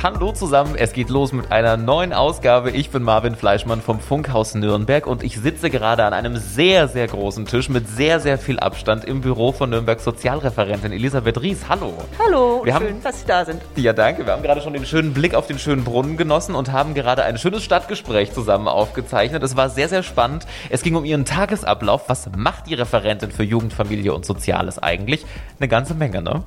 Hallo zusammen, es geht los mit einer neuen Ausgabe. Ich bin Marvin Fleischmann vom Funkhaus Nürnberg und ich sitze gerade an einem sehr, sehr großen Tisch mit sehr, sehr viel Abstand im Büro von Nürnbergs Sozialreferentin Elisabeth Ries. Hallo. Hallo, Wir schön, haben- dass Sie da sind. Ja, danke. Wir haben gerade schon den schönen Blick auf den schönen Brunnen genossen und haben gerade ein schönes Stadtgespräch zusammen aufgezeichnet. Es war sehr, sehr spannend. Es ging um Ihren Tagesablauf. Was macht die Referentin für Jugend, Familie und Soziales eigentlich? Eine ganze Menge, ne?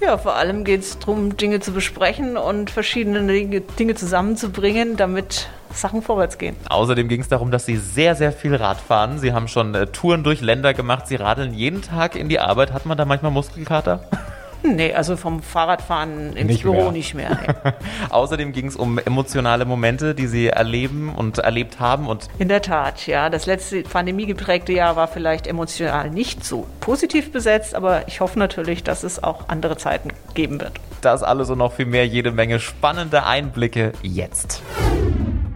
Ja, vor allem geht es darum, Dinge zu besprechen und verschiedene Dinge, zusammenzubringen, damit Sachen vorwärts gehen. Außerdem ging es darum, dass Sie sehr, sehr viel Rad fahren. Sie haben schon äh, Touren durch Länder gemacht. Sie radeln jeden Tag in die Arbeit. Hat man da manchmal Muskelkater? Nee, also vom Fahrradfahren ins Nicht Büro mehr. nicht mehr. Nee. Außerdem ging es um emotionale Momente, die Sie erleben und erlebt haben. Und In der Tat, ja. Das letzte pandemiegeprägte Jahr war vielleicht emotional nicht so positiv besetzt, aber ich hoffe natürlich, dass es auch andere Zeiten geben wird. das alles und noch viel mehr, jede Menge spannende Einblicke jetzt.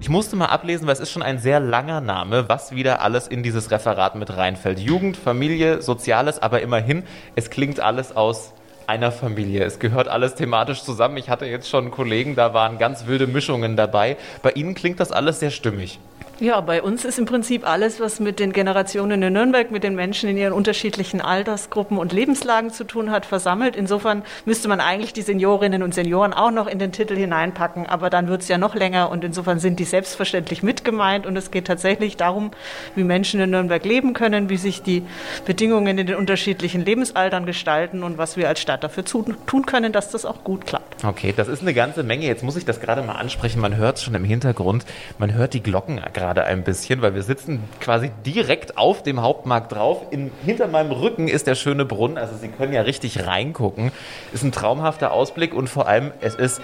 Ich musste mal ablesen, weil es ist schon ein sehr langer Name, was wieder alles in dieses Referat mit reinfällt. Jugend, Familie, Soziales, aber immerhin, es klingt alles aus einer Familie. Es gehört alles thematisch zusammen. Ich hatte jetzt schon Kollegen, da waren ganz wilde Mischungen dabei. Bei Ihnen klingt das alles sehr stimmig. Ja, bei uns ist im Prinzip alles, was mit den Generationen in Nürnberg, mit den Menschen in ihren unterschiedlichen Altersgruppen und Lebenslagen zu tun hat, versammelt. Insofern müsste man eigentlich die Seniorinnen und Senioren auch noch in den Titel hineinpacken, aber dann wird es ja noch länger und insofern sind die selbstverständlich mit gemeint und es geht tatsächlich darum, wie Menschen in Nürnberg leben können, wie sich die Bedingungen in den unterschiedlichen Lebensaltern gestalten und was wir als Stadt dafür tun können, dass das auch gut klappt. Okay, das ist eine ganze Menge. Jetzt muss ich das gerade mal ansprechen. Man hört es schon im Hintergrund. Man hört die Glocken gerade ein bisschen, weil wir sitzen quasi direkt auf dem Hauptmarkt drauf. In, hinter meinem Rücken ist der schöne Brunnen. Also Sie können ja richtig reingucken. Ist ein traumhafter Ausblick und vor allem, es ist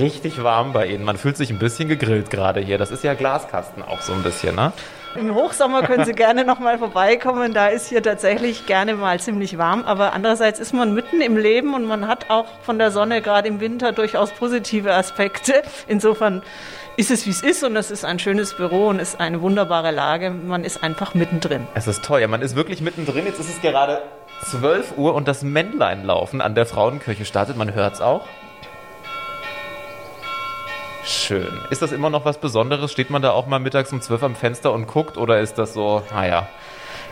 richtig warm bei Ihnen. Man fühlt sich ein bisschen gegrillt gerade hier. Das ist ja Glaskasten auch so ein bisschen, ne? Im Hochsommer können Sie gerne noch mal vorbeikommen. Da ist hier tatsächlich gerne mal ziemlich warm. Aber andererseits ist man mitten im Leben und man hat auch von der Sonne gerade im Winter durchaus positive Aspekte. Insofern ist es, wie es ist und es ist ein schönes Büro und ist eine wunderbare Lage. Man ist einfach mittendrin. Es ist toll. Ja, man ist wirklich mittendrin. Jetzt ist es gerade 12 Uhr und das Männleinlaufen an der Frauenkirche startet. Man hört es auch. Schön. Ist das immer noch was Besonderes? Steht man da auch mal mittags um 12 am Fenster und guckt oder ist das so, naja,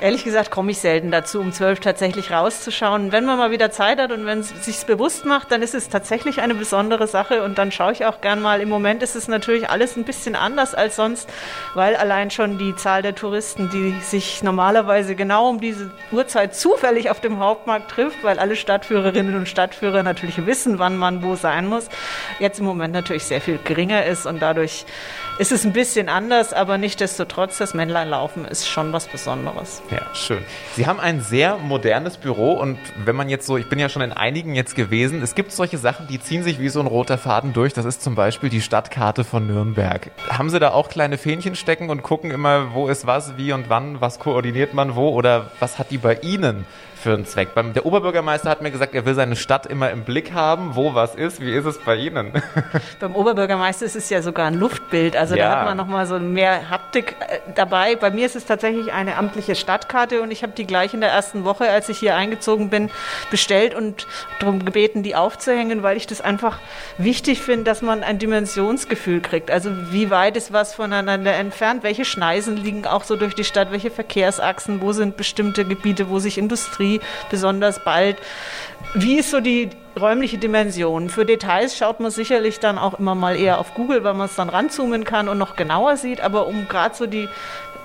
Ehrlich gesagt komme ich selten dazu, um zwölf tatsächlich rauszuschauen. Wenn man mal wieder Zeit hat und wenn es sich bewusst macht, dann ist es tatsächlich eine besondere Sache und dann schaue ich auch gern mal. Im Moment ist es natürlich alles ein bisschen anders als sonst, weil allein schon die Zahl der Touristen, die sich normalerweise genau um diese Uhrzeit zufällig auf dem Hauptmarkt trifft, weil alle Stadtführerinnen und Stadtführer natürlich wissen, wann man wo sein muss, jetzt im Moment natürlich sehr viel geringer ist und dadurch ist es ein bisschen anders, aber nichtdestotrotz, das Männleinlaufen ist schon was Besonderes. Ja, schön. Sie haben ein sehr modernes Büro und wenn man jetzt so, ich bin ja schon in einigen jetzt gewesen, es gibt solche Sachen, die ziehen sich wie so ein roter Faden durch. Das ist zum Beispiel die Stadtkarte von Nürnberg. Haben Sie da auch kleine Fähnchen stecken und gucken immer, wo ist was, wie und wann, was koordiniert man wo oder was hat die bei Ihnen für einen Zweck? Der Oberbürgermeister hat mir gesagt, er will seine Stadt immer im Blick haben, wo was ist. Wie ist es bei Ihnen? Beim Oberbürgermeister ist es ja sogar ein Luftbild, also Ja. da hat man nochmal so mehr Haptik äh, dabei. Bei mir ist es tatsächlich eine amtliche Stadtkarte und ich habe die gleich in der ersten Woche, als ich hier eingezogen bin, bestellt und darum gebeten, die aufzuhängen, weil ich das einfach wichtig finde, dass man ein Dimensionsgefühl kriegt. Also wie weit ist was voneinander entfernt, welche Schneisen liegen auch so durch die Stadt, welche Verkehrsachsen, wo sind bestimmte Gebiete, wo sich Industrie besonders bald. Wie ist so die räumliche Dimension? Für Details schaut man sicherlich dann auch immer mal eher auf Google, weil man es dann ranzoomen kann und noch genauer sieht. Aber um gerade so die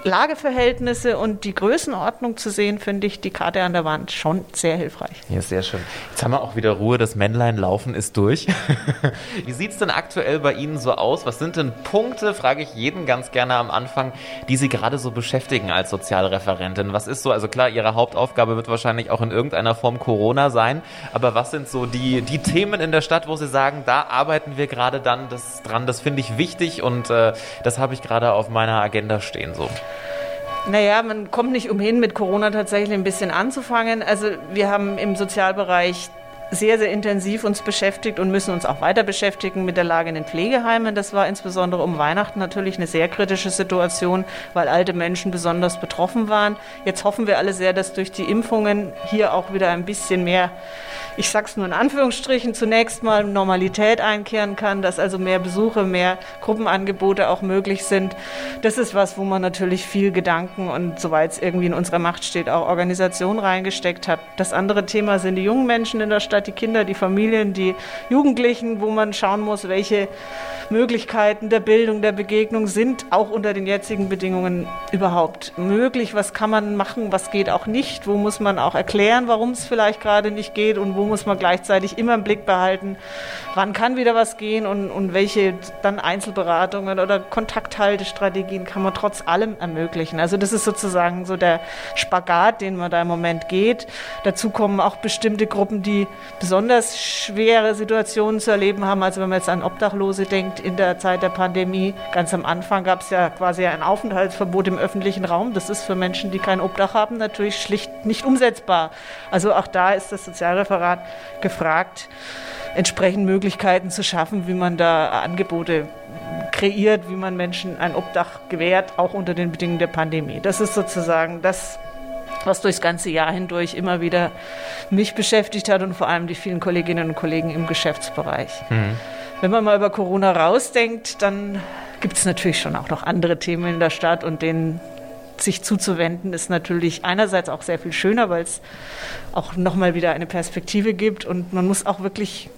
Lageverhältnisse und die Größenordnung zu sehen, finde ich die Karte an der Wand schon sehr hilfreich. Ja, sehr schön. Jetzt haben wir auch wieder Ruhe, das Männlein laufen ist durch. Wie sieht es denn aktuell bei Ihnen so aus? Was sind denn Punkte, frage ich jeden ganz gerne am Anfang, die Sie gerade so beschäftigen als Sozialreferentin? Was ist so, also klar, Ihre Hauptaufgabe wird wahrscheinlich auch in irgendeiner Form Corona sein, aber was sind so die, die Themen in der Stadt, wo Sie sagen, da arbeiten wir gerade dann das, dran, das finde ich wichtig und äh, das habe ich gerade auf meiner Agenda stehen so? Naja, man kommt nicht umhin, mit Corona tatsächlich ein bisschen anzufangen. Also wir haben im Sozialbereich sehr, sehr intensiv uns beschäftigt und müssen uns auch weiter beschäftigen mit der Lage in den Pflegeheimen. Das war insbesondere um Weihnachten natürlich eine sehr kritische Situation, weil alte Menschen besonders betroffen waren. Jetzt hoffen wir alle sehr, dass durch die Impfungen hier auch wieder ein bisschen mehr, ich sage es nur in Anführungsstrichen, zunächst mal Normalität einkehren kann, dass also mehr Besuche, mehr Gruppenangebote auch möglich sind. Das ist was, wo man natürlich viel Gedanken und soweit es irgendwie in unserer Macht steht, auch Organisation reingesteckt hat. Das andere Thema sind die jungen Menschen in der Stadt die Kinder, die Familien, die Jugendlichen, wo man schauen muss, welche Möglichkeiten der Bildung, der Begegnung sind auch unter den jetzigen Bedingungen überhaupt möglich. Was kann man machen, was geht auch nicht? Wo muss man auch erklären, warum es vielleicht gerade nicht geht und wo muss man gleichzeitig immer im Blick behalten, wann kann wieder was gehen und, und welche dann Einzelberatungen oder Kontakthaltestrategien kann man trotz allem ermöglichen. Also das ist sozusagen so der Spagat, den man da im Moment geht. Dazu kommen auch bestimmte Gruppen, die besonders schwere Situationen zu erleben haben. Also wenn man jetzt an Obdachlose denkt in der Zeit der Pandemie, ganz am Anfang gab es ja quasi ein Aufenthaltsverbot im öffentlichen Raum. Das ist für Menschen, die kein Obdach haben, natürlich schlicht nicht umsetzbar. Also auch da ist das Sozialreferat gefragt, entsprechend Möglichkeiten zu schaffen, wie man da Angebote kreiert, wie man Menschen ein Obdach gewährt, auch unter den Bedingungen der Pandemie. Das ist sozusagen das, was durchs ganze Jahr hindurch immer wieder mich beschäftigt hat und vor allem die vielen Kolleginnen und Kollegen im Geschäftsbereich. Mhm. Wenn man mal über Corona rausdenkt, dann gibt es natürlich schon auch noch andere Themen in der Stadt und denen sich zuzuwenden, ist natürlich einerseits auch sehr viel schöner, weil es auch nochmal wieder eine Perspektive gibt und man muss auch wirklich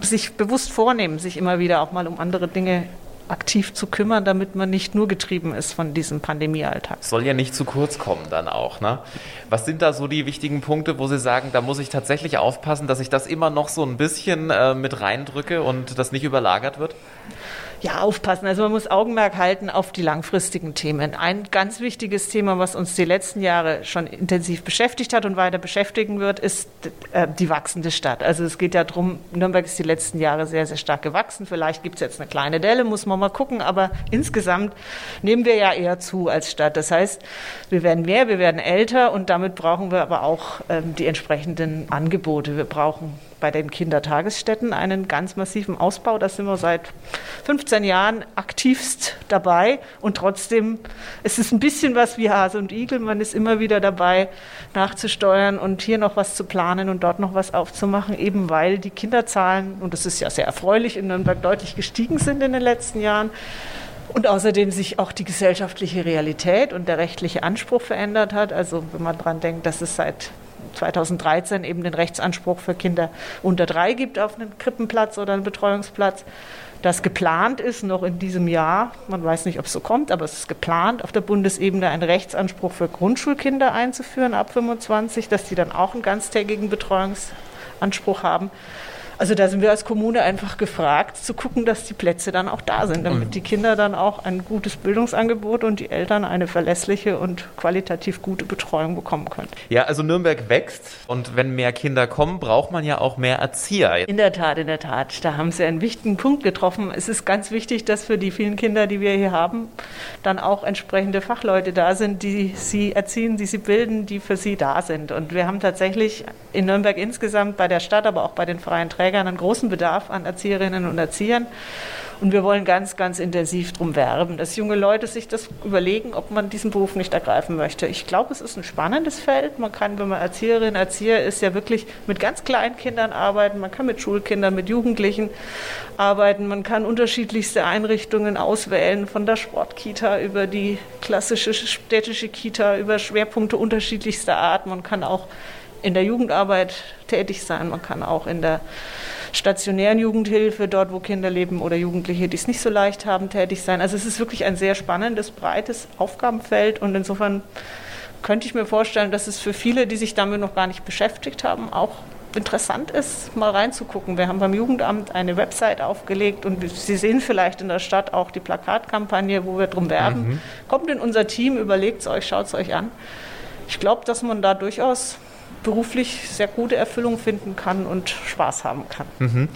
sich bewusst vornehmen, sich immer wieder auch mal um andere Dinge aktiv zu kümmern, damit man nicht nur getrieben ist von diesem Pandemiealltag. Soll ja nicht zu kurz kommen dann auch. Ne? Was sind da so die wichtigen Punkte, wo Sie sagen, da muss ich tatsächlich aufpassen, dass ich das immer noch so ein bisschen äh, mit reindrücke und das nicht überlagert wird? Ja, aufpassen. Also man muss Augenmerk halten auf die langfristigen Themen. Ein ganz wichtiges Thema, was uns die letzten Jahre schon intensiv beschäftigt hat und weiter beschäftigen wird, ist äh, die wachsende Stadt. Also es geht ja darum, Nürnberg ist die letzten Jahre sehr, sehr stark gewachsen. Vielleicht gibt es jetzt eine kleine Delle, muss man mal gucken, aber insgesamt nehmen wir ja eher zu als Stadt. Das heißt, wir werden mehr, wir werden älter und damit brauchen wir aber auch ähm, die entsprechenden Angebote. Wir brauchen bei den Kindertagesstätten einen ganz massiven Ausbau. Da sind wir seit 15 Jahren aktivst dabei und trotzdem es ist ein bisschen was wie Hase und Igel. Man ist immer wieder dabei, nachzusteuern und hier noch was zu planen und dort noch was aufzumachen, eben weil die Kinderzahlen, und das ist ja sehr erfreulich, in Nürnberg deutlich gestiegen sind in den letzten Jahren. Und außerdem sich auch die gesellschaftliche Realität und der rechtliche Anspruch verändert hat. Also wenn man daran denkt, dass es seit 2013 eben den Rechtsanspruch für Kinder unter drei gibt auf einen Krippenplatz oder einen Betreuungsplatz. Das geplant ist noch in diesem Jahr, man weiß nicht, ob es so kommt, aber es ist geplant, auf der Bundesebene einen Rechtsanspruch für Grundschulkinder einzuführen ab 25, dass die dann auch einen ganztägigen Betreuungsanspruch haben. Also da sind wir als Kommune einfach gefragt, zu gucken, dass die Plätze dann auch da sind, damit mhm. die Kinder dann auch ein gutes Bildungsangebot und die Eltern eine verlässliche und qualitativ gute Betreuung bekommen können. Ja, also Nürnberg wächst und wenn mehr Kinder kommen, braucht man ja auch mehr Erzieher. In der Tat, in der Tat. Da haben Sie einen wichtigen Punkt getroffen. Es ist ganz wichtig, dass für die vielen Kinder, die wir hier haben, dann auch entsprechende Fachleute da sind, die sie erziehen, die sie bilden, die für sie da sind. Und wir haben tatsächlich in Nürnberg insgesamt bei der Stadt, aber auch bei den freien Trägern Trägern einen großen Bedarf an Erzieherinnen und Erziehern. Und wir wollen ganz, ganz intensiv darum werben, dass junge Leute sich das überlegen, ob man diesen Beruf nicht ergreifen möchte. Ich glaube, es ist ein spannendes Feld. Man kann, wenn man Erzieherin, Erzieher ist, ja wirklich mit ganz kleinen Kindern arbeiten. Man kann mit Schulkindern, mit Jugendlichen arbeiten. Man kann unterschiedlichste Einrichtungen auswählen, von der Sportkita über die klassische städtische Kita, über Schwerpunkte unterschiedlichster Art. Man kann auch in der Jugendarbeit tätig sein. Man kann auch in der stationären Jugendhilfe, dort wo Kinder leben oder Jugendliche, die es nicht so leicht haben, tätig sein. Also es ist wirklich ein sehr spannendes, breites Aufgabenfeld und insofern könnte ich mir vorstellen, dass es für viele, die sich damit noch gar nicht beschäftigt haben, auch interessant ist, mal reinzugucken. Wir haben beim Jugendamt eine Website aufgelegt und Sie sehen vielleicht in der Stadt auch die Plakatkampagne, wo wir drum werben. Mhm. Kommt in unser Team, überlegt es euch, schaut es euch an. Ich glaube, dass man da durchaus beruflich sehr gute Erfüllung finden kann und Spaß haben kann.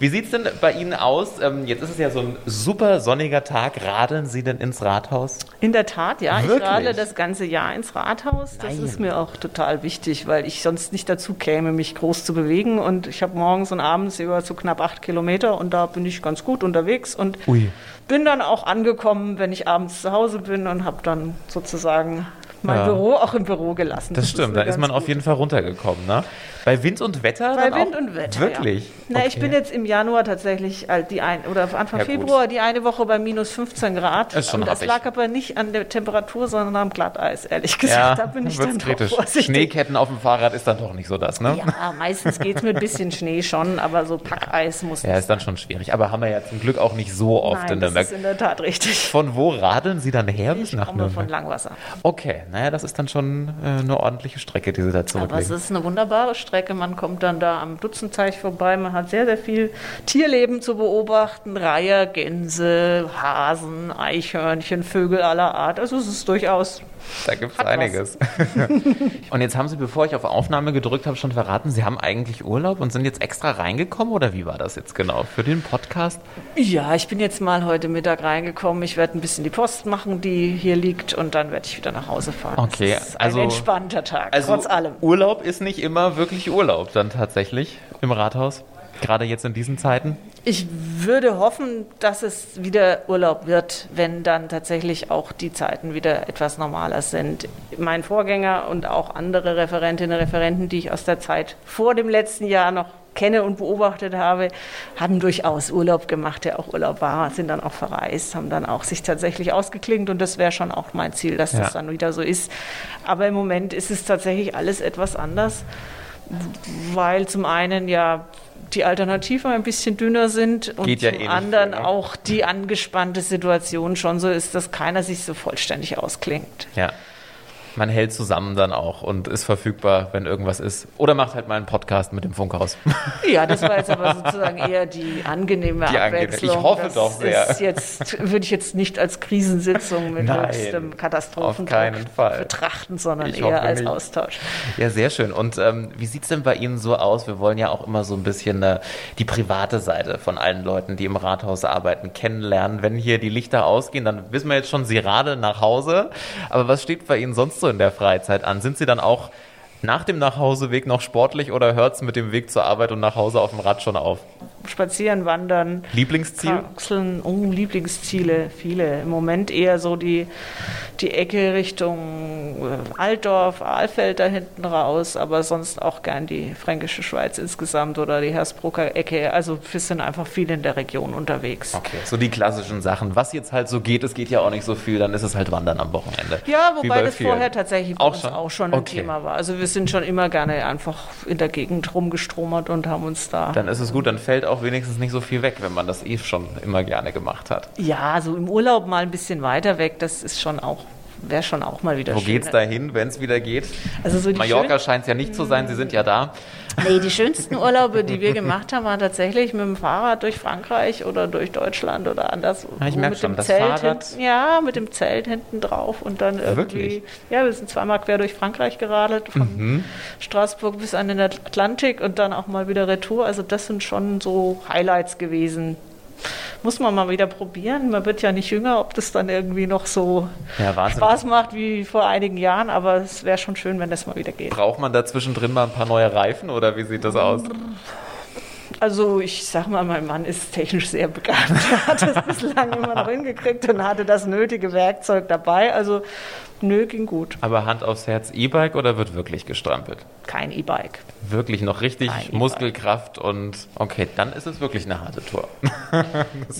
Wie sieht es denn bei Ihnen aus? Ähm, jetzt ist es ja so ein super sonniger Tag. Radeln Sie denn ins Rathaus? In der Tat, ja. Wirklich? Ich radle das ganze Jahr ins Rathaus. Das Nein. ist mir auch total wichtig, weil ich sonst nicht dazu käme, mich groß zu bewegen. Und ich habe morgens und abends über so knapp acht Kilometer und da bin ich ganz gut unterwegs und Ui. bin dann auch angekommen, wenn ich abends zu Hause bin und habe dann sozusagen mein Ja. Büro auch im Büro gelassen. Das stimmt, mir da ist man auf jeden Fall runtergekommen, ne? Bei Wind und Wetter? Bei dann Wind auch? und Wetter. Wirklich? Ja. Na, ich Okay. bin jetzt im Januar tatsächlich die ein, oder Anfang Ja. Februar die eine Woche bei minus 15 Grad. Ist schon und das lag aber nicht an der Temperatur, sondern am Glatteis, ehrlich gesagt. da bin ich dann doch kritisch. vorsichtig. Schneeketten auf dem Fahrrad ist dann doch nicht so das, ne? Ja, meistens geht es mit ein bisschen Schnee schon, aber so Packeis muss Ja, ist dann schon schwierig. Aber haben wir ja zum Glück auch nicht so oft Nein, in das Nürnberg. ist in der Tat richtig. Von wo radeln Sie dann her Ich nach komme von Nürnberg? Langwasser. Okay, naja, das ist dann schon äh, eine ordentliche Strecke, die Sie da Aber es zurücklegen. ist eine wunderbare Strecke. Man kommt dann da am Dutzendteich vorbei. Man hat sehr, sehr viel Tierleben zu beobachten. Reiher, Gänse, Hasen, Eichhörnchen, Vögel aller Art. Also es ist durchaus Da gibt es einiges. und jetzt haben Sie, bevor ich auf Aufnahme gedrückt habe, schon verraten, Sie haben eigentlich Urlaub und sind jetzt extra reingekommen oder wie war das jetzt genau für den Podcast? Ja, ich bin jetzt mal heute Mittag reingekommen. Ich werde ein bisschen die Post machen, die hier liegt, und dann werde ich wieder nach Hause fahren. Okay, das ist also- ein entspannter Tag, Also trotz allem. Urlaub ist nicht immer wirklich Urlaub dann tatsächlich im Rathaus, gerade jetzt in diesen Zeiten. Ich würde hoffen, dass es wieder Urlaub wird, wenn dann tatsächlich auch die Zeiten wieder etwas normaler sind. Mein Vorgänger und auch andere Referentinnen und Referenten, die ich aus der Zeit vor dem letzten Jahr noch kenne und beobachtet habe, haben durchaus Urlaub gemacht, der auch Urlaub war, sind dann auch verreist, haben dann auch sich tatsächlich ausgeklingt und das wäre schon auch mein Ziel, dass Ja. das dann wieder so ist. Aber im Moment ist es tatsächlich alles etwas anders weil zum einen ja die Alternativen ein bisschen dünner sind und Geht ja zum eh nicht anderen viel, ne? auch die angespannte Situation schon so ist, dass keiner sich so vollständig ausklingt. Ja. Man hält zusammen dann auch und ist verfügbar, wenn irgendwas ist. Oder macht halt mal einen Podcast mit dem Funkhaus. Ja, das war jetzt aber sozusagen eher die angenehme Die angenehme. Abwechslung. Ich hoffe das doch sehr. Ist jetzt würde ich jetzt nicht als Krisensitzung mit Nein, höchstem Fall. betrachten, sondern Ich eher als nicht. Austausch. Ja, sehr schön. Und ähm, wie sieht es denn bei Ihnen so aus? Wir wollen ja auch immer so ein bisschen äh, die private Seite von allen Leuten, die im Rathaus arbeiten, kennenlernen. Wenn hier die Lichter ausgehen, dann wissen wir jetzt schon, Sie radeln nach Hause. Aber was steht bei Ihnen sonst so in der Freizeit an? Sind Sie dann auch nach dem Nachhauseweg noch sportlich oder hört es mit dem Weg zur Arbeit und nach Hause auf dem Rad schon auf? Spazieren, wandern, Lieblingsziel? Kraxeln, oh, Lieblingsziele, viele. Im Moment eher so die, die Ecke Richtung äh, Altdorf, Aalfeld da hinten raus, aber sonst auch gern die Fränkische Schweiz insgesamt oder die Hersbrucker Ecke. Also wir sind einfach viel in der Region unterwegs. Okay, so die klassischen Sachen. Was jetzt halt so geht, es geht ja auch nicht so viel, dann ist es halt Wandern am Wochenende. Ja, wobei bei das vielen. vorher tatsächlich Auch uns schon? auch schon ein Okay. Thema war. Also wir sind schon immer gerne einfach in der Gegend rumgestromert und haben uns da Dann ist es gut, dann fällt auch wenigstens nicht so viel weg, wenn man das eh schon immer gerne gemacht hat. Ja, so im Urlaub mal ein bisschen weiter weg, das ist schon auch, wäre schon auch mal wieder Wo schön. geht's da hin, wenn es wieder geht? Also so Mallorca scheint es ja nicht zu sein, Sie sind ja da. Nee, die schönsten Urlaube, die wir gemacht haben, waren tatsächlich mit dem Fahrrad durch Frankreich oder durch Deutschland oder anders. Ja, ich wo merk mit schon, dem das Zelt Fahrrad- Hinten, ja, mit dem Zelt hinten drauf und dann irgendwie. Wirklich? Ja, wir sind zweimal quer durch Frankreich geradelt, von Mhm. Straßburg bis an den Atlantik und dann auch mal wieder Retour. Also das sind schon so Highlights gewesen. Muss man mal wieder probieren. Man wird ja nicht jünger, ob das dann irgendwie noch so Ja. Spaß macht wie vor einigen Jahren, aber es wäre schon schön, wenn das mal wieder geht. Braucht man da zwischendrin mal ein paar neue Reifen oder wie sieht das aus? Also ich sag mal, mein Mann ist technisch sehr begabt. Er hat das bislang immer noch hingekriegt und hatte das nötige Werkzeug dabei. Also nö, ging gut. Aber Hand aufs Herz, E-Bike oder wird wirklich gestrampelt? Kein E-Bike. Wirklich noch richtig Kein. Muskelkraft und okay, dann ist es wirklich eine harte Tour.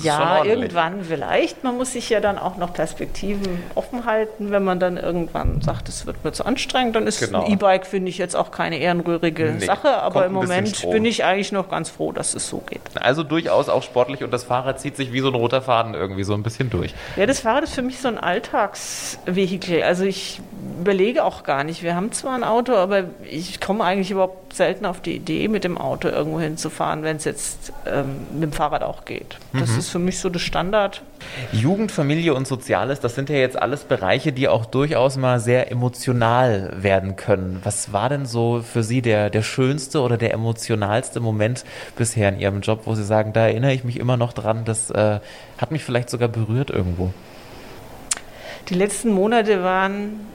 Ja, irgendwann vielleicht. Man muss sich ja dann auch noch Perspektiven offen halten. Wenn man dann irgendwann sagt, es wird mir zu anstrengend, dann ist Genau. ein E-Bike, finde ich, jetzt auch keine ehrenrührige Nee, Sache. Aber im Moment bin ich eigentlich noch ganz froh, dass es so geht. Also durchaus auch sportlich und das Fahrrad zieht sich wie so ein roter Faden irgendwie so ein bisschen durch. Ja, das Fahrrad ist für mich so ein Alltagsvehikel. Also ich überlege auch gar nicht. Wir haben zwar ein Auto, aber ich komme eigentlich überhaupt selten auf die Idee, mit dem Auto irgendwo hinzufahren, wenn es jetzt ähm, mit dem Fahrrad auch geht. Das mhm. ist für mich so das Standard. Jugend, Familie und Soziales, das sind ja jetzt alles Bereiche, die auch durchaus mal sehr emotional werden können. Was war denn so für Sie der, der schönste oder der emotionalste Moment bisher in Ihrem Job, wo Sie sagen, da erinnere ich mich immer noch dran, das äh, hat mich vielleicht sogar berührt irgendwo? Die letzten Monate waren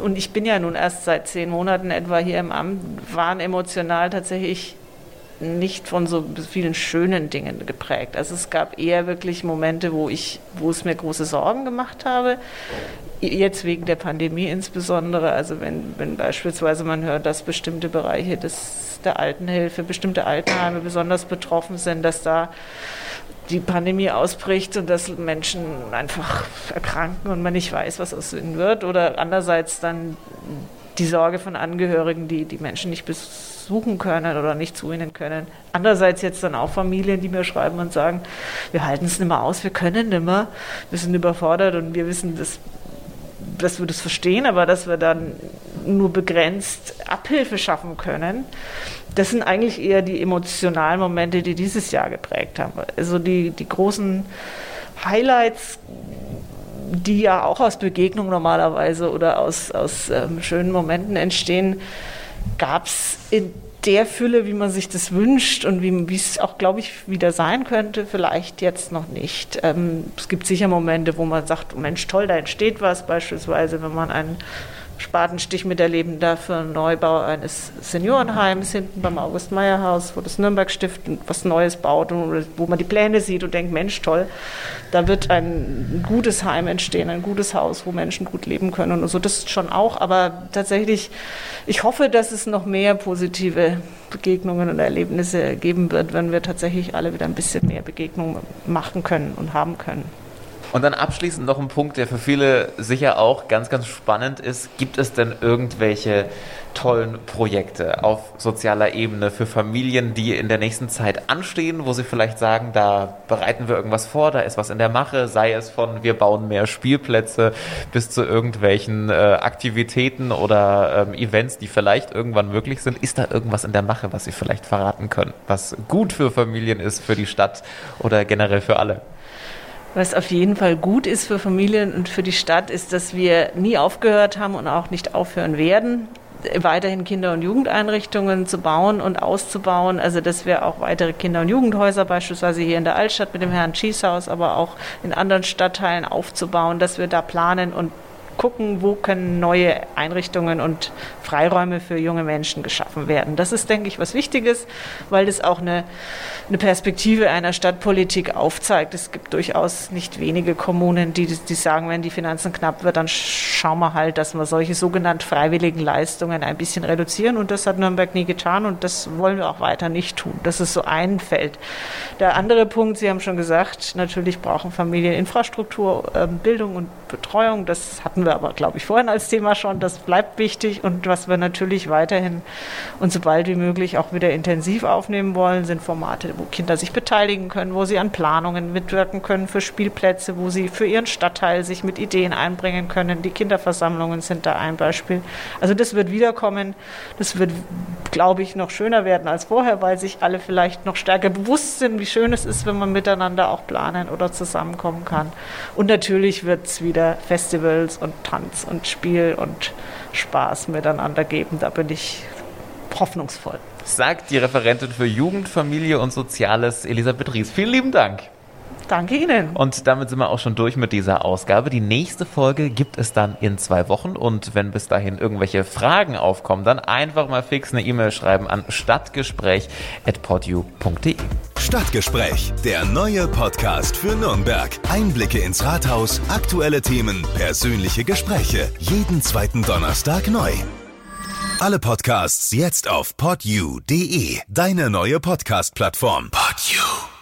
und ich bin ja nun erst seit zehn Monaten etwa hier im Amt, waren emotional tatsächlich nicht von so vielen schönen Dingen geprägt. Also es gab eher wirklich Momente, wo ich, wo es mir große Sorgen gemacht habe. Jetzt wegen der Pandemie insbesondere. Also wenn, wenn beispielsweise man hört, dass bestimmte Bereiche des, der Altenhilfe, bestimmte Altenheime besonders betroffen sind, dass da die Pandemie ausbricht und dass Menschen einfach erkranken und man nicht weiß, was aus ihnen wird. Oder andererseits dann die Sorge von Angehörigen, die die Menschen nicht besuchen können oder nicht zu ihnen können. Andererseits jetzt dann auch Familien, die mir schreiben und sagen, wir halten es nicht mehr aus, wir können nicht mehr, wir sind überfordert und wir wissen, dass, dass wir das verstehen, aber dass wir dann nur begrenzt Abhilfe schaffen können das sind eigentlich eher die emotionalen Momente, die dieses Jahr geprägt haben. Also die, die großen Highlights, die ja auch aus Begegnungen normalerweise oder aus, aus ähm, schönen Momenten entstehen, gab es in der Fülle, wie man sich das wünscht und wie es auch, glaube ich, wieder sein könnte, vielleicht jetzt noch nicht. Ähm, es gibt sicher Momente, wo man sagt, Mensch, toll, da entsteht was, beispielsweise, wenn man einen Spatenstich miterleben darf für einen Neubau eines Seniorenheims hinten beim August-Meyer-Haus, wo das Nürnberg-Stift was Neues baut und wo man die Pläne sieht und denkt, Mensch, toll, da wird ein gutes Heim entstehen, ein gutes Haus, wo Menschen gut leben können und so. Das schon auch, aber tatsächlich, ich hoffe, dass es noch mehr positive Begegnungen und Erlebnisse geben wird, wenn wir tatsächlich alle wieder ein bisschen mehr Begegnungen machen können und haben können. Und dann abschließend noch ein Punkt, der für viele sicher auch ganz, ganz spannend ist. Gibt es denn irgendwelche tollen Projekte auf sozialer Ebene für Familien, die in der nächsten Zeit anstehen, wo sie vielleicht sagen, da bereiten wir irgendwas vor, da ist was in der Mache, sei es von wir bauen mehr Spielplätze bis zu irgendwelchen äh, Aktivitäten oder ähm, Events, die vielleicht irgendwann möglich sind. Ist da irgendwas in der Mache, was Sie vielleicht verraten können, was gut für Familien ist, für die Stadt oder generell für alle? Was auf jeden Fall gut ist für Familien und für die Stadt, ist, dass wir nie aufgehört haben und auch nicht aufhören werden, weiterhin Kinder- und Jugendeinrichtungen zu bauen und auszubauen. Also dass wir auch weitere Kinder- und Jugendhäuser beispielsweise hier in der Altstadt mit dem Herrn Schießhaus, aber auch in anderen Stadtteilen aufzubauen, dass wir da planen und gucken, wo können neue Einrichtungen und Freiräume für junge Menschen geschaffen werden. Das ist, denke ich, was Wichtiges, weil das auch eine, eine Perspektive einer Stadtpolitik aufzeigt. Es gibt durchaus nicht wenige Kommunen, die, die sagen, wenn die Finanzen knapp wird, dann schauen wir halt, dass wir solche sogenannten freiwilligen Leistungen ein bisschen reduzieren. Und das hat Nürnberg nie getan und das wollen wir auch weiter nicht tun. Das ist so ein Feld. Der andere Punkt, Sie haben schon gesagt, natürlich brauchen Familien Infrastruktur, ähm, Bildung und Betreuung. Das hatten wir aber, glaube ich, vorhin als Thema schon. Das bleibt wichtig. Und was wir natürlich weiterhin und so bald wie möglich auch wieder intensiv aufnehmen wollen, sind Formate, wo Kinder sich beteiligen können, wo sie an Planungen mitwirken können für Spielplätze, wo sie für ihren Stadtteil sich mit Ideen einbringen können. Die Kinderversammlungen sind da ein Beispiel. Also das wird wiederkommen. Das wird, glaube ich, noch schöner werden als vorher, weil sich alle vielleicht noch stärker bewusst sind, wie schön es ist, wenn man miteinander auch planen oder zusammenkommen kann. Und natürlich wird es wieder Festivals und Tanz und Spiel und Spaß miteinander geben. Da bin ich hoffnungsvoll. Sagt die Referentin für Jugend, Familie und Soziales Elisabeth Ries. Vielen lieben Dank. Danke Ihnen. Und damit sind wir auch schon durch mit dieser Ausgabe. Die nächste Folge gibt es dann in zwei Wochen. Und wenn bis dahin irgendwelche Fragen aufkommen, dann einfach mal fix eine E-Mail schreiben an stadtgespräch.podu.de. Stadtgespräch, der neue Podcast für Nürnberg. Einblicke ins Rathaus, aktuelle Themen, persönliche Gespräche. Jeden zweiten Donnerstag neu. Alle Podcasts jetzt auf podu.de, deine neue Podcast-Plattform. Podu.